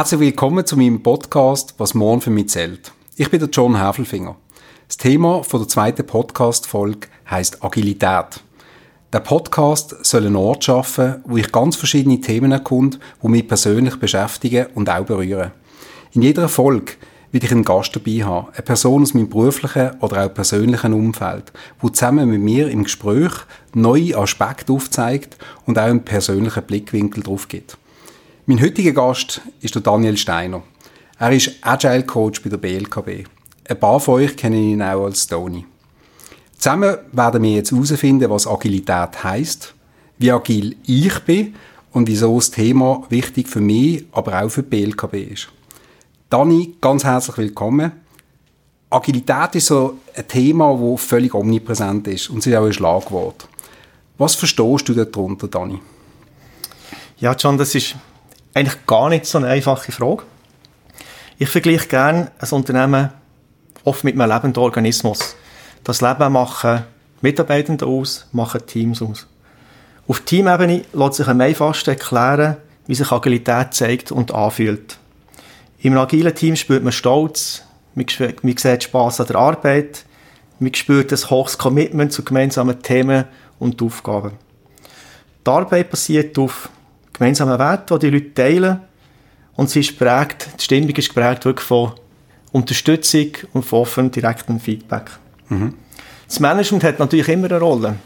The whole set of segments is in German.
Herzlich willkommen zu meinem Podcast «Was morgen für mich zählt». Ich bin der John Häfelfinger. Das Thema von der zweiten Podcast-Folge heisst Agilität. Der Podcast soll einen Ort schaffen, wo ich ganz verschiedene Themen erkunde, die mich persönlich beschäftigen und auch berühren. In jeder Folge will ich einen Gast dabei haben, eine Person aus meinem beruflichen oder auch persönlichen Umfeld, wo zusammen mit mir im Gespräch neue Aspekte aufzeigt und auch einen persönlichen Blickwinkel drauf gibt. Mein heutiger Gast ist der Daniel Steiner. Er ist Agile Coach bei der BLKB. Ein paar von euch kennen ihn auch als Tony. Zusammen werden wir jetzt herausfinden, was Agilität heißt, wie agil ich bin und wieso das Thema wichtig für mich, aber auch für die BLKB ist. Dani, ganz herzlich willkommen. Agilität ist so ein Thema, das völlig omnipräsent ist und es ist auch ein Schlagwort. Was verstehst du darunter, Dani? Ja, John, das ist eigentlich gar nicht so eine einfache Frage. Ich vergleiche gerne ein Unternehmen oft mit einem lebenden Organismus. Das Leben machen Mitarbeitende aus, machen Teams aus. Auf Teamebene lässt sich am einfachsten erklären, wie sich Agilität zeigt und anfühlt. Im agilen Team spürt man Stolz, man sieht Spass an der Arbeit, man spürt ein hohes Commitment zu gemeinsamen Themen und Aufgaben. Die Arbeit basiert auf gemeinsamen Werten, die die Leute teilen. Und sie ist geprägt, die Stimmung ist geprägt wirklich von Unterstützung und von offenem, direktem Feedback. Mhm. Das Management hat natürlich immer eine Rolle.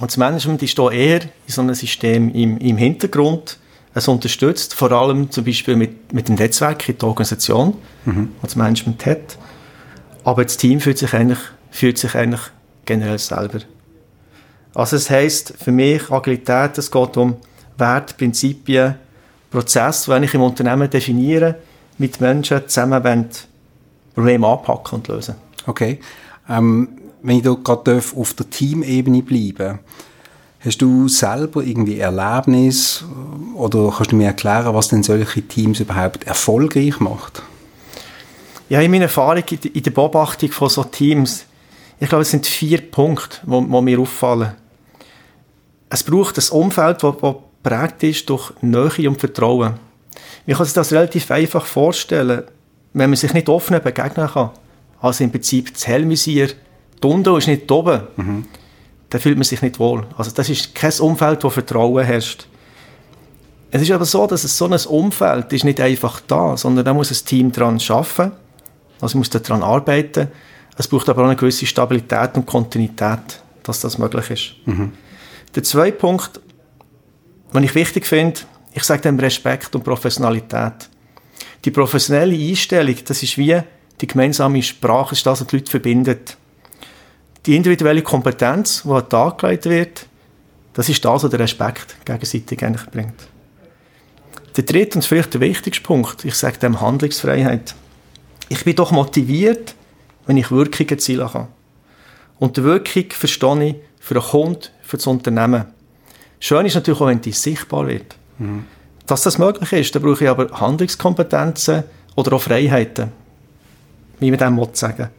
Und das Management ist hier eher in so einem System im, im Hintergrund. Es unterstützt vor allem zum Beispiel mit, mit dem Netzwerk in der Organisation, mhm. das das Management hat. Aber das Team fühlt sich eigentlich, fühlt sich eigentlich generell selber. Also es heisst für mich Agilität, es geht um Werte, Prinzipien, Prozesse, die ich im Unternehmen definiere, mit Menschen zusammen Probleme anpacken und lösen. Okay. Ähm, wenn ich da gerade auf der Teamebene bleiben Hast du selber irgendwie Erlebnis oder kannst du mir erklären, was denn solche Teams überhaupt erfolgreich macht? Ja, in meiner Erfahrung in der Beobachtung von so Teams, ich glaube, es sind vier Punkte, die mir auffallen. Es braucht ein Umfeld, das geprägt ist durch Nähe und Vertrauen. Man kann sich das relativ einfach vorstellen, wenn man sich nicht offen begegnen kann. Also im Prinzip das Helmvisier, die unten ist nicht oben, mhm. dann fühlt man sich nicht wohl. Also das ist kein Umfeld, wo Vertrauen herrscht. Es ist aber so, dass es so ein Umfeld ist nicht einfach da, sondern da muss ein Team daran arbeiten, also muss daran arbeiten. Es braucht aber auch eine gewisse Stabilität und Kontinuität, dass das möglich ist. Mhm. Der zweite Punkt, was ich wichtig finde, ich sage dem Respekt und Professionalität. Die professionelle Einstellung, das ist wie die gemeinsame Sprache, ist das, was die Leute verbindet. Die individuelle Kompetenz, die an den Tag gelegt wird, das ist das, was der Respekt gegenseitig eigentlich bringt. Der dritte und vielleicht der wichtigste Punkt, ich sage dem Handlungsfreiheit. Ich bin doch motiviert, wenn ich Wirkung erzielen kann. Und die Wirkung verstehe ich für den Kunden, für das Unternehmen. Schön ist natürlich auch, wenn die sichtbar wird. Mhm. Dass das möglich ist, da brauche ich aber Handlungskompetenzen oder auch Freiheiten. Wie man dem sagen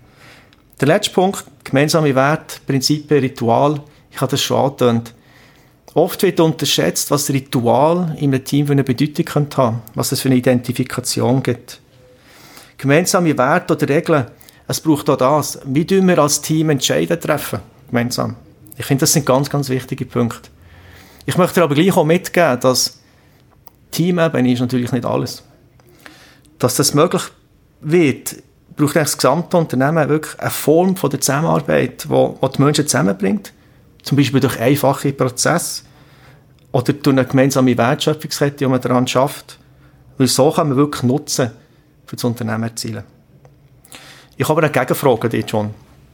Der letzte Punkt, gemeinsame Werte, Prinzipien, Ritual. Ich habe das schon angetönt. Oft wird unterschätzt, was Ritual in einem Team für eine Bedeutung haben könnte, was es für eine Identifikation gibt. Gemeinsame Werte oder Regeln, es braucht auch das. Wie tun wir als Team Entscheidungen treffen? Gemeinsam. Ich finde, das sind ganz, ganz wichtige Punkte. Ich möchte aber gleich auch mitgeben, dass Teamebene ist natürlich nicht alles. Dass das möglich wird, braucht das gesamte Unternehmen wirklich eine Form von der Zusammenarbeit, die, die Menschen zusammenbringt. Zum Beispiel durch einfache Prozesse oder durch eine gemeinsame Wertschöpfungskette, die man daran schafft. Weil so kann man wirklich Nutzen für das Unternehmen erzielen. Ich habe eine Gegenfrage dich, John.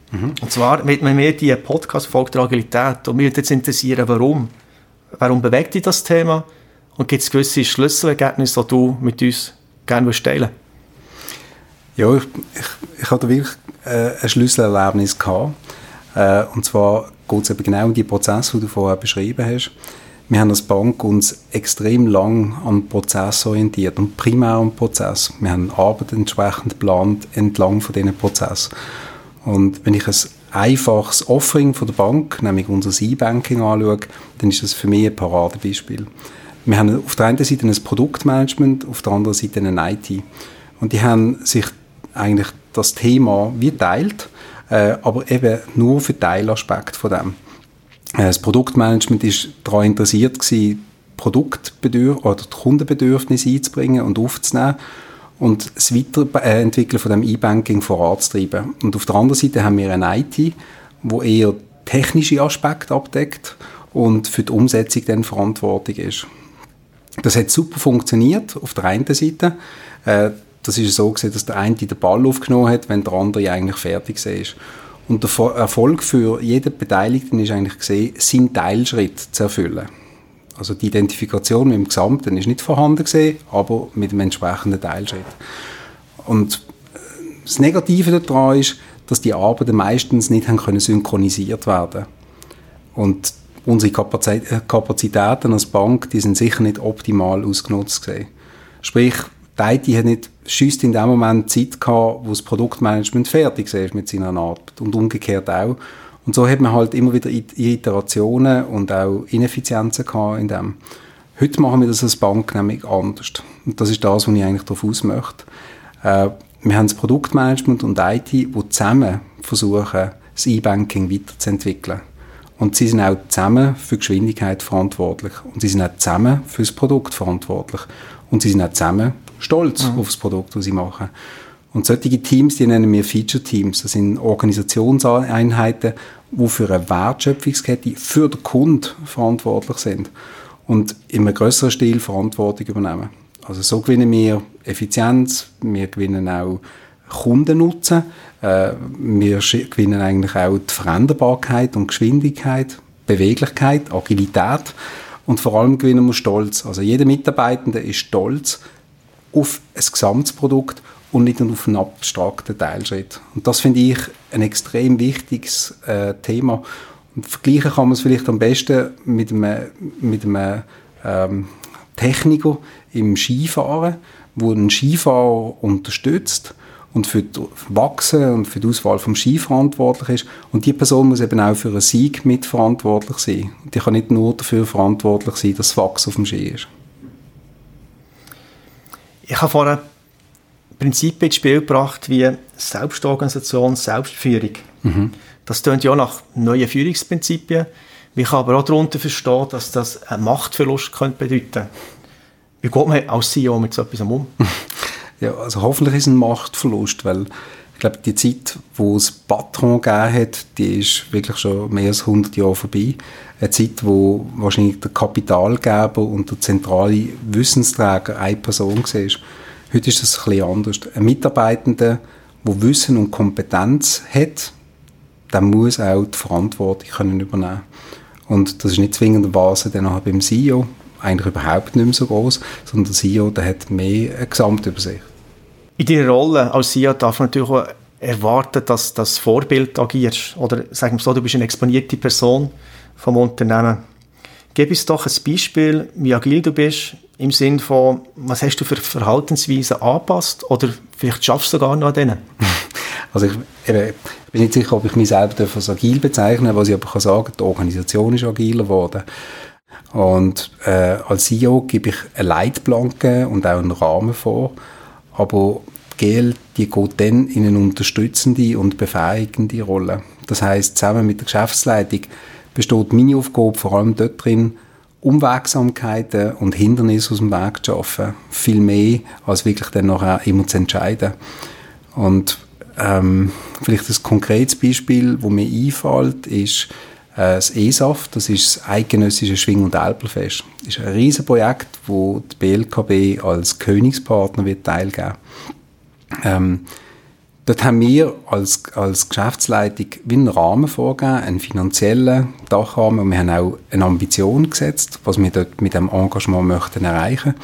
Mhm. Und zwar, wenn wir die Podcast-Folge der Agilität und mich jetzt interessieren, warum Warum bewegt dich das Thema? Und gibt es gewisse Schlüsselergebnisse, die du mit uns gerne teilen Ja, ich, ich, ich hatte wirklich äh, ein Schlüsselerlebnis gehabt. Äh, und zwar geht es eben genau um die Prozesse, die du vorher beschrieben hast. Wir haben als Bank uns extrem lang am Prozess orientiert und primär am Prozess. Wir haben Arbeit entsprechend geplant entlang von diesen Prozess. Und wenn ich ein einfaches Offering von der Bank, nämlich unser E-Banking anschaue, dann ist das für mich ein Paradebeispiel. wir haben auf der einen Seite ein Produktmanagement, auf der anderen Seite eine IT. Und die haben sich eigentlich das Thema wie teilt, äh, aber eben nur für Teilaspekt von dem. Äh, das Produktmanagement ist daran interessiert gewesen, Produktbedürf oder Kundenbedürfnisse einzubringen und aufzunehmen und das Weiterentwickeln von dem E-Banking voranzutreiben. Und auf der anderen Seite haben wir eine IT, wo eher technische Aspekte abdeckt und für die Umsetzung dann verantwortlich ist. Das hat super funktioniert auf der einen Seite. Äh, das ist so gesehen, dass der eine den Ball aufgenommen hat, wenn der andere eigentlich fertig ist. Und der Erfolg für jeden Beteiligten ist eigentlich gesehen, seinen Teilschritt zu erfüllen. Also die Identifikation mit dem Gesamten ist nicht vorhanden gesehen, aber mit dem entsprechenden Teilschritt. Und äh, das Negative daran ist, dass die Arbeiten meistens nicht haben können synchronisiert werden. Und unsere äh, Kapazitäten als Bank, die sind sicher nicht optimal ausgenutzt gesehen. Sprich, die IT hat nicht schüsst in dem Moment Zeit gehabt, wo das Produktmanagement fertig ist mit seiner Arbeit und umgekehrt auch. Und so hat man halt immer wieder Iterationen und auch Ineffizienzen gehabt in dem. Heute machen wir das als Bank nämlich anders. Und das ist das, was ich eigentlich darauf aus möchte. Äh, wir haben das Produktmanagement und IT, die zusammen versuchen, das E-Banking weiterzuentwickeln. Und sie sind auch zusammen für Geschwindigkeit verantwortlich. Und sie sind auch zusammen für das Produkt verantwortlich. Und sie sind auch zusammen stolz mhm. auf das Produkt, das sie machen. Und solche Teams, die nennen wir Feature Teams. Das sind Organisationseinheiten, die für eine Wertschöpfungskette für den Kunden verantwortlich sind und in einem größeren Stil Verantwortung übernehmen. Also so gewinnen wir Effizienz, wir gewinnen auch Kundennutzen, äh, wir gewinnen eigentlich auch die Veränderbarkeit und Geschwindigkeit, Beweglichkeit, Agilität und vor allem gewinnen wir Stolz. Also jeder Mitarbeitende ist stolz auf ein Gesamtprodukt und nicht nur auf einen abstrakten Teilschritt. Und das finde ich ein extrem wichtiges äh, Thema. Und vergleichen kann man es vielleicht am besten mit einem, mit einem ähm, Techniker im Skifahren, wo ein Skifahrer unterstützt und für das Wachsen und für die Auswahl vom Ski verantwortlich ist. Und die Person muss eben auch für einen Sieg mitverantwortlich sein. Die kann nicht nur dafür verantwortlich sein, dass das Wachsen auf dem Ski ist. Ich habe vorher Prinzipien ins Spiel gebracht wie Selbstorganisation, Selbstführung. Mhm. Das tönt ja nach neuen Führungsprinzipien. Ich kann aber auch darunter verstehen, dass das einen Machtverlust könnte bedeuten Wie geht man als CEO mit so etwas um? Ja, also hoffentlich ist es ein Machtverlust, weil ich glaube, die Zeit, wo es Patron gegeben hat, die ist wirklich schon mehr als 100 Jahre vorbei. Eine Zeit, wo wahrscheinlich der Kapitalgeber und der zentrale Wissensträger eine Person war. Heute ist das ein bisschen anders. Ein Mitarbeitender, der Wissen und Kompetenz hat, der muss auch die Verantwortung können übernehmen Und das ist nicht zwingenderweise dann auch beim CEO eigentlich überhaupt nicht mehr so groß, sondern der CEO der hat mehr eine Gesamtübersicht. In deiner Rolle als CEO darf man natürlich auch erwarten, dass das Vorbild agierst. Oder sagen wir so, du bist eine exponierte Person vom Unternehmen. Gib uns doch ein Beispiel, wie agil du bist, im Sinne von, was hast du für Verhaltensweisen angepasst oder vielleicht schaffst du sogar noch an denen? Also ich, ich, bin nicht sicher, ob ich mich selber als agil bezeichne, was ich aber kann sagen, die Organisation ist agiler geworden. Und äh, als CEO gebe ich eine Leitplanke und auch einen Rahmen vor, aber die GL die geht dann in eine unterstützende und befähigende Rolle. Das heißt, zusammen mit der Geschäftsleitung besteht meine Aufgabe vor allem dort drin, Unwegsamkeiten und Hindernisse aus dem Weg zu schaffen. Viel mehr, als wirklich dann nachher immer zu entscheiden. Und ähm, vielleicht ein konkretes Beispiel, wo mir einfällt, ist äh, das ESAF, das ist das Eidgenössische Schwing- und Alpelfest. Das ist ein riesen Projekt, wo die BLKB als Königspartner wird teilgeben. Ähm, dort haben wir als, als Geschäftsleitung wie einen Rahmen vorgegeben, einen finanziellen Dachrahmen und wir haben auch eine Ambition gesetzt, was wir dort mit dem Engagement möchten erreichen.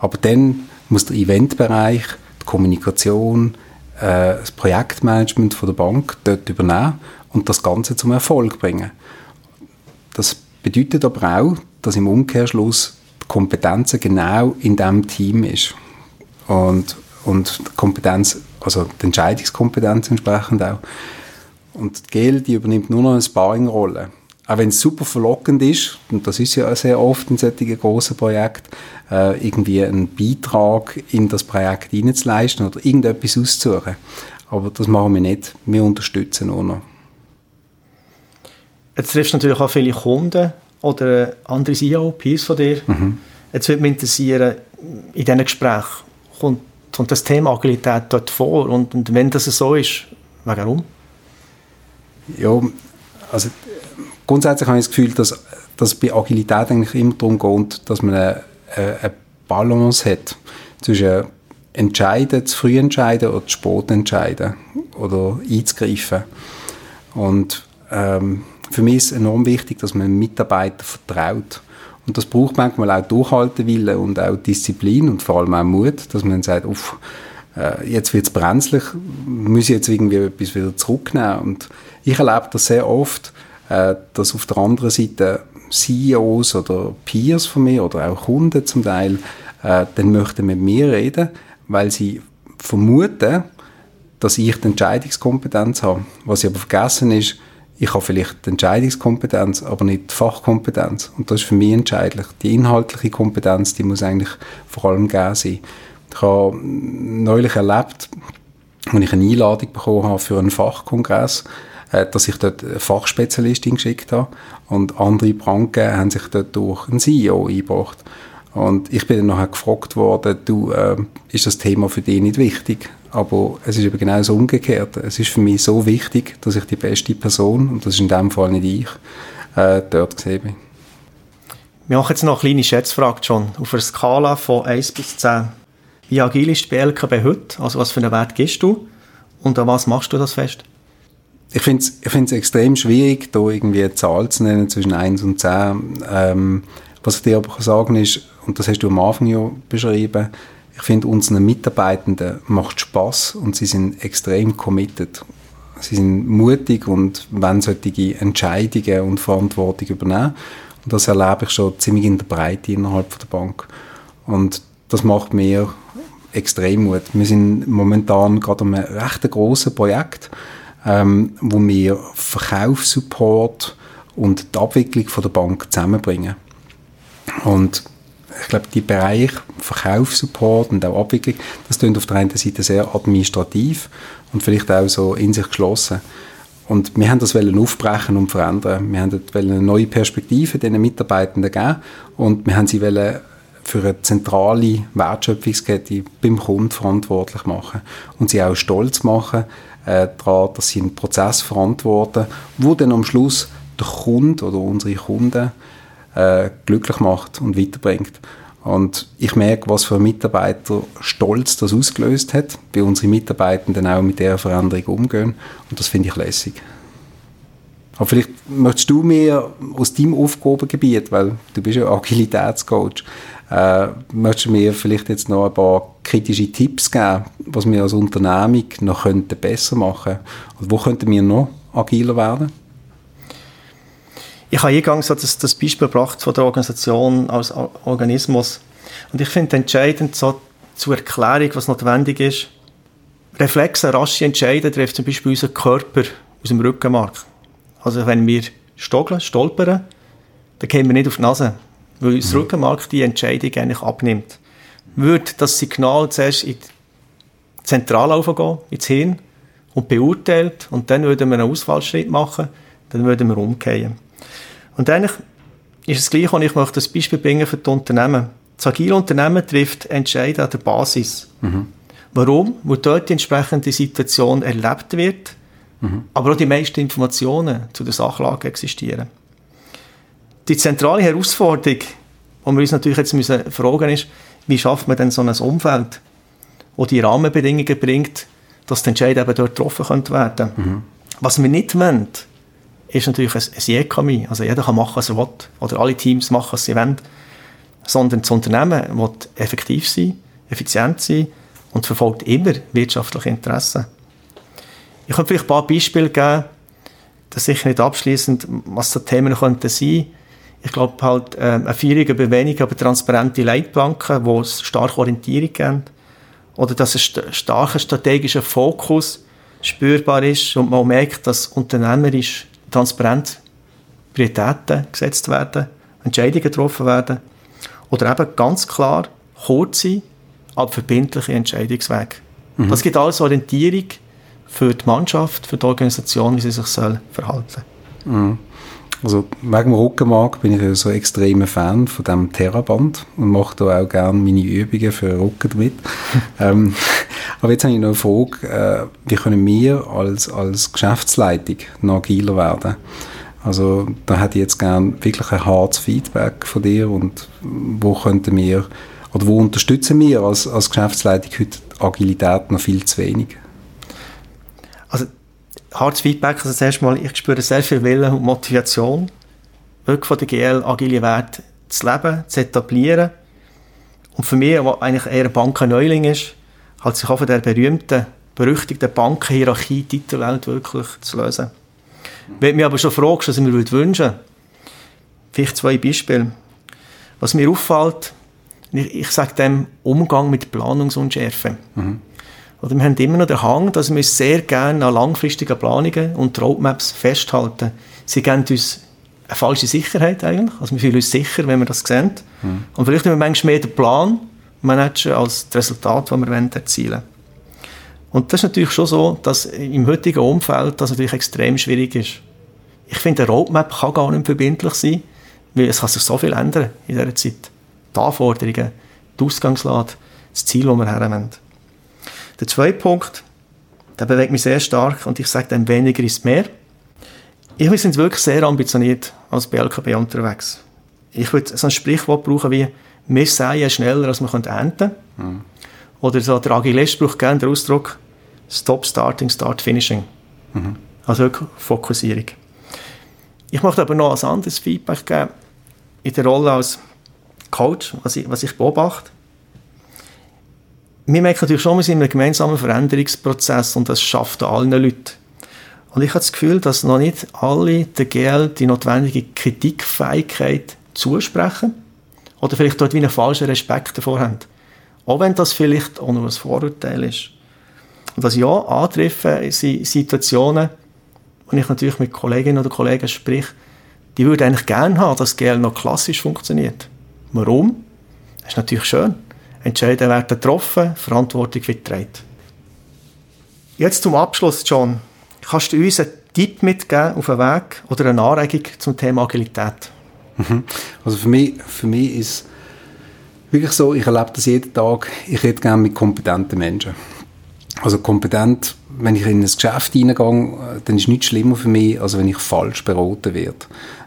Aber dann muss der Eventbereich, die Kommunikation, äh, das Projektmanagement von der Bank dort übernehmen und das Ganze zum Erfolg bringen. Das bedeutet aber auch, dass im Umkehrschluss die Kompetenz genau in diesem Team ist. Und, und die Kompetenz, also die Entscheidungskompetenz entsprechend auch. Und die GEL, die übernimmt nur noch eine Sparring-Rolle. auch wenn es super verlockend ist, und das ist ja sehr oft in solchen grossen Projekten, äh, irgendwie einen Beitrag in das Projekt hineinzuleisten oder irgendetwas auszusuchen. Aber das machen wir nicht. Wir unterstützen nur noch. Jetzt triffst du natürlich auch viele Kunden oder andere CEO, Peers von dir. Mhm. Jetzt würde mich interessieren, in diesen Gesprächen kommt, kommt das Thema Agilität dort vor und, und wenn das so ist, warum? Ja, also grundsätzlich habe ich das Gefühl, dass, dass bei Agilität eigentlich immer darum geht, dass man eine, eine Balance hat zwischen entscheiden, zu früh entscheiden oder zu spät entscheiden oder einzugreifen. Und ähm, für mich ist es enorm wichtig, dass man Mitarbeiter vertraut. Und das braucht manchmal auch Durchhaltewille und auch Disziplin und vor allem auch Mut, dass man sagt, uff, äh, jetzt wird es brenzlig, muss ich jetzt irgendwie etwas wieder zurücknehmen. Und ich erlebe das sehr oft, äh, dass auf der anderen Seite CEOs oder Peers von mir oder auch Kunden zum Teil äh, dann möchten mit mir reden, weil sie vermuten, dass ich die Entscheidungskompetenz habe. Was sie aber vergessen ist, ich habe vielleicht die Entscheidungskompetenz, aber nicht die Fachkompetenz. Und das ist für mich entscheidend. Die inhaltliche Kompetenz, die muss eigentlich vor allem gegeben sein. Ich habe neulich erlebt, als ich eine Einladung bekommen habe für einen Fachkongress, äh, dass ich dort eine Fachspezialistin geschickt habe und andere Banken haben sich dort durch einen CEO eingebracht. Und ich bin dann nachher gefragt worden, du, äh, ist das Thema für dich nicht wichtig? Aber es ist eben genau das Umgekehrte. Es ist für mich so wichtig, dass ich die beste Person, und das ist in dem Fall nicht ich, äh, dort gesehen bin. Wir machen jetzt noch eine kleine Schätzfrage, John. Auf einer Skala von 1 bis 10. Wie agil ist die BLKB heute? Also was für einen Wert gibst du? Und an was machst du das fest? Ich finde es ich extrem schwierig, da irgendwie eine Zahl zu nennen zwischen 1 und 10. Ähm, was ich dir aber sagen ist, und das hast du am Anfang ja beschrieben, ich finde, unseren Mitarbeitenden macht Spaß und sie sind extrem committed. Sie sind mutig und wollen solche Entscheidungen und Verantwortung übernehmen. Und das erlebe ich schon ziemlich in der Breite innerhalb der Bank. Und das macht mir extrem Mut. Wir sind momentan gerade an einem recht grossen Projekt, ähm, wo wir Verkaufssupport und die Abwicklung von der Bank zusammenbringen. Und ich glaube, die Bereich Verkaufssupport und auch Abwicklung, das klingt auf der einen Seite sehr administrativ und vielleicht auch so in sich geschlossen. Und wir haben das wollen aufbrechen und verändern. Wir haben eine neue Perspektive den Mitarbeitenden geben und wir haben sie wollen für eine zentrale Wertschöpfungskette beim Kunden verantwortlich machen und sie auch stolz machen äh, daran, dass sie einen Prozess verantworten, wo dann am Schluss der Kunde oder unsere Kunden äh, glücklich macht und weiterbringt. Und ich merke, was für Mitarbeiter Stolz das ausgelöst hat, bei unseren Mitarbeitenden auch mit der Veränderung umgehen. Und das finde ich lässig. Aber vielleicht möchtest du mir aus deinem Aufgabengebiet, weil du bist ja Agilitätscoach, äh, möchtest du mir vielleicht jetzt noch ein paar kritische Tipps geben, was wir als Unternehmung noch könnten besser machen könnten? Wo könnten wir noch agiler werden? Ich habe eingangs so das, das Beispiel gebracht von der Organisation als Organismus. Und ich finde entscheidend so zur Erklärung, was notwendig ist, Reflexe, rasche Entscheidungen trifft zum Beispiel unseren Körper aus dem Rückenmark. Also wenn wir stogeln, stolpern, dann gehen wir nicht auf die Nase, weil das mhm. Rückenmark die Entscheidung eigentlich abnimmt. Würde das Signal zuerst in die Zentrale gehen, ins Hirn, und beurteilt, und dann würden wir einen Ausfallschritt machen, dann würden wir umkehren. Und eigentlich ist es gleich, und ich möchte das Beispiel bringen für die Unternehmen. Das agile Unternehmen trifft Entscheidungen an der Basis. Mhm. Warum? Weil dort die entsprechende Situation erlebt wird, mhm. aber auch die meisten Informationen zu der Sachlage existieren. Die zentrale Herausforderung, die wir uns natürlich jetzt müssen fragen ist, wie schafft man denn so ein Umfeld, wo die Rahmenbedingungen bringt, dass die Entscheidungen eben dort getroffen werden können. Mhm. Was wir nicht wollen, ist natürlich ein, ein Jekami. Also jeder kann machen, was er will. Oder alle Teams machen, was sie wollen. Sondern das Unternehmen will effektiv sein, effizient sein und verfolgt immer wirtschaftliche Interessen. Ich könnte vielleicht ein paar Beispiele geben, das sicher nicht abschließend, was so Themen könnten sein. Ich glaube halt äh, eine Führung über wenig, aber transparente Leitplanken, wo es starke Orientierung geben. Oder dass ein st starker strategischer Fokus spürbar ist und man merkt, dass unternehmerisch transparent Prioritäten gesetzt werden, Entscheidungen getroffen werden oder eben ganz klar kurze, aber verbindliche Entscheidungswege. Mhm. Das gibt alles Orientierung für die Mannschaft, für die Organisation, wie sie sich soll verhalten soll. Mhm. Also wegen dem Rückenmark bin ich ja so extremer Fan von dem Terraband und mache da auch gerne meine Übungen für Rücken damit. ähm, aber jetzt habe ich noch eine Frage, äh, wie können wir als, als Geschäftsleitung noch agiler werden? Also da hätte ich jetzt gerne wirklich ein hartes Feedback von dir und wo könnten wir oder wo unterstützen wir als, als Geschäftsleitung heute Agilität noch viel zu wenig? Also hartes Feedback, also zuerst mal, ich spüre sehr viel Willen und Motivation, wirklich von der GL agile Werte zu leben, zu etablieren. Und für mich, was eigentlich eher ein Bankenneuling ist, halt sich auch von der berühmten, berüchtigten Bankenhierarchie Titelwelt wirklich zu lösen. Wenn du mich aber schon fragst, was ich mir wünschen vielleicht zwei Beispiele. Was mir auffällt, ich, ich sage dem Umgang mit Planungsunschärfe. Mhm. Oder wir haben immer noch den Hang, dass wir sehr gerne an langfristigen Planungen und Roadmaps festhalten. Sie geben uns eine falsche Sicherheit eigentlich. Also wir fühlen uns sicher, wenn wir das sehen. Mhm. Und vielleicht haben wir manchmal mehr den Plan managen als das Resultat, das wir erzielen wollen. Und das ist natürlich schon so, dass im heutigen Umfeld das natürlich extrem schwierig ist. Ich finde, eine Roadmap kann gar nicht verbindlich sein, weil es kann sich so viel ändern in dieser Zeit. Die Anforderungen, die Ausgangslage, das Ziel, das wir haben. Der zweite Punkt, der bewegt mich sehr stark und ich sage dann, weniger ist mehr. Ich, wir sind wirklich sehr ambitioniert als BLKB unterwegs. Ich würde so ein Sprichwort brauchen wie, wir säen schneller, als wir ernten können. Mhm. Oder so, der Agilist braucht gerne den Ausdruck, Stop Starting, Start Finishing. Mhm. Also wirklich Fokussierung. Ich möchte aber noch ein anderes Feedback geben in der Rolle als Coach, was ich, was ich beobachte wir merken natürlich schon, wir sind in einem gemeinsamen Veränderungsprozess und das schafft allen Leuten. Und ich habe das Gefühl, dass noch nicht alle der GL die notwendige Kritikfähigkeit zusprechen oder vielleicht dort wie einen falschen Respekt davor haben. Auch wenn das vielleicht auch nur ein Vorurteil ist. Und was ich auch antreffe, sind Situationen, wo ich natürlich mit Kolleginnen oder Kollegen sprich, die würden eigentlich gerne haben, dass GL noch klassisch funktioniert. Warum? Das ist natürlich schön. Entscheidungen werden getroffen, Verantwortung wird getragen. Jetzt zum Abschluss, John. Kannst du uns einen Tipp mitgeben auf einen Weg oder eine Anregung zum Thema Agilität? Mhm. Also für mich, für mich ist wirklich so, ich erlebe das jeden Tag, ich rede gerne mit kompetenten Menschen. Also kompetent, wenn ich in ein Geschäft hineingehe, dann ist nichts schlimmer für mich, als wenn ich falsch beraten werde.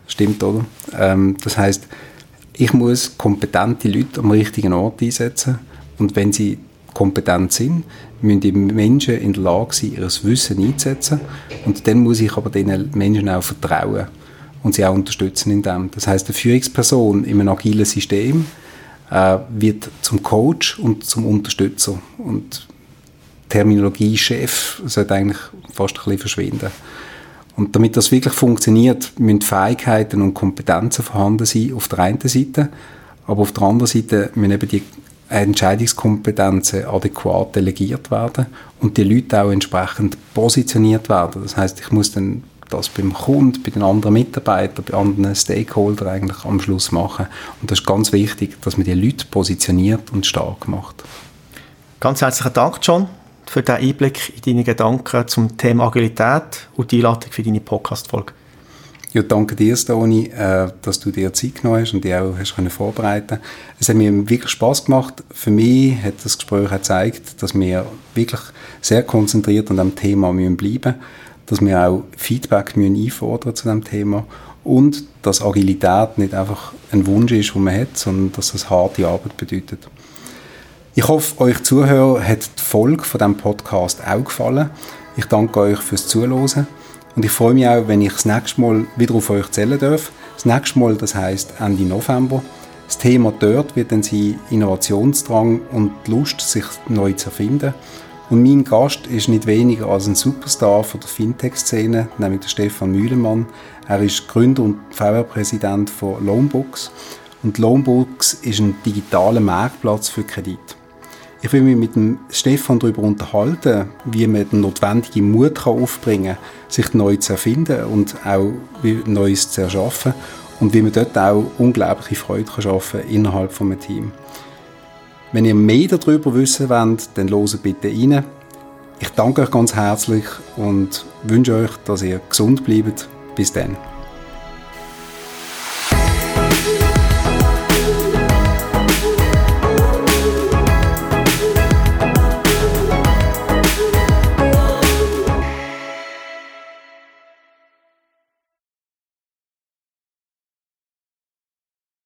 Stimmt, oder? Ähm, das heißt, ich muss kompetente Leute am richtigen Ort einsetzen und wenn sie kompetent sind, müssen die Menschen in der Lage sein, ihr Wissen einzusetzen und dann muss ich aber den Menschen auch vertrauen und sie auch unterstützen in dem. Das heißt, eine Führungsperson in einem agilen System äh, wird zum Coach und zum Unterstützer und Terminologie Chef sollte eigentlich fast ein bisschen verschwinden. Und damit das wirklich funktioniert, müssen Fähigkeiten und Kompetenzen vorhanden sein auf der einen Seite, aber auf der anderen Seite müssen eben die Entscheidungskompetenzen adäquat delegiert werden und die Leute auch entsprechend positioniert werden. Das heißt, ich muss dann das beim Kunden, bei den anderen Mitarbeitern, bei anderen Stakeholdern eigentlich am Schluss machen. Und das ist ganz wichtig, dass man die Leute positioniert und stark macht. Ganz herzlichen Dank, John für den Einblick in deine Gedanken zum Thema Agilität und die Einladung für deine Podcast-Folge. Ja, danke dir, Stoni, äh, dass du dir Zeit genommen hast und dich auch hast können vorbereiten Es hat mir wirklich Spaß gemacht. Für mich hat das Gespräch gezeigt, dass wir wirklich sehr konzentriert an dem Thema müssen bleiben dass wir auch Feedback müssen einfordern zu dem Thema und dass Agilität nicht einfach ein Wunsch ist, den man hat, sondern dass das harte Arbeit bedeutet. Ich hoffe, euch Zuhörer hat die Folge von diesem Podcast auch gefallen. Ich danke euch fürs Zuhören und ich freue mich auch, wenn ich das nächste Mal wieder auf euch zählen darf. Das nächste Mal, das heißt Ende November. Das Thema dort wird dann sein Innovationsdrang und die Lust, sich neu zu erfinden. Und mein Gast ist nicht weniger als ein Superstar von der Fintech-Szene, nämlich der Stefan Mühlemann. Er ist Gründer und VR-Präsident von Loanbooks. Und Loanbooks ist ein digitaler Marktplatz für Kredit. Ich will mich mit dem Stefan darüber unterhalten, wie man den notwendigen Mut kann aufbringen kann, sich neu zu erfinden und auch Neues zu erschaffen und wie man dort auch unglaubliche Freude kann schaffen innerhalb von einem Team. Wenn ihr mehr darüber wissen wollt, dann loset bitte rein. Ich danke euch ganz herzlich und wünsche euch, dass ihr gesund bleibt. Bis dann.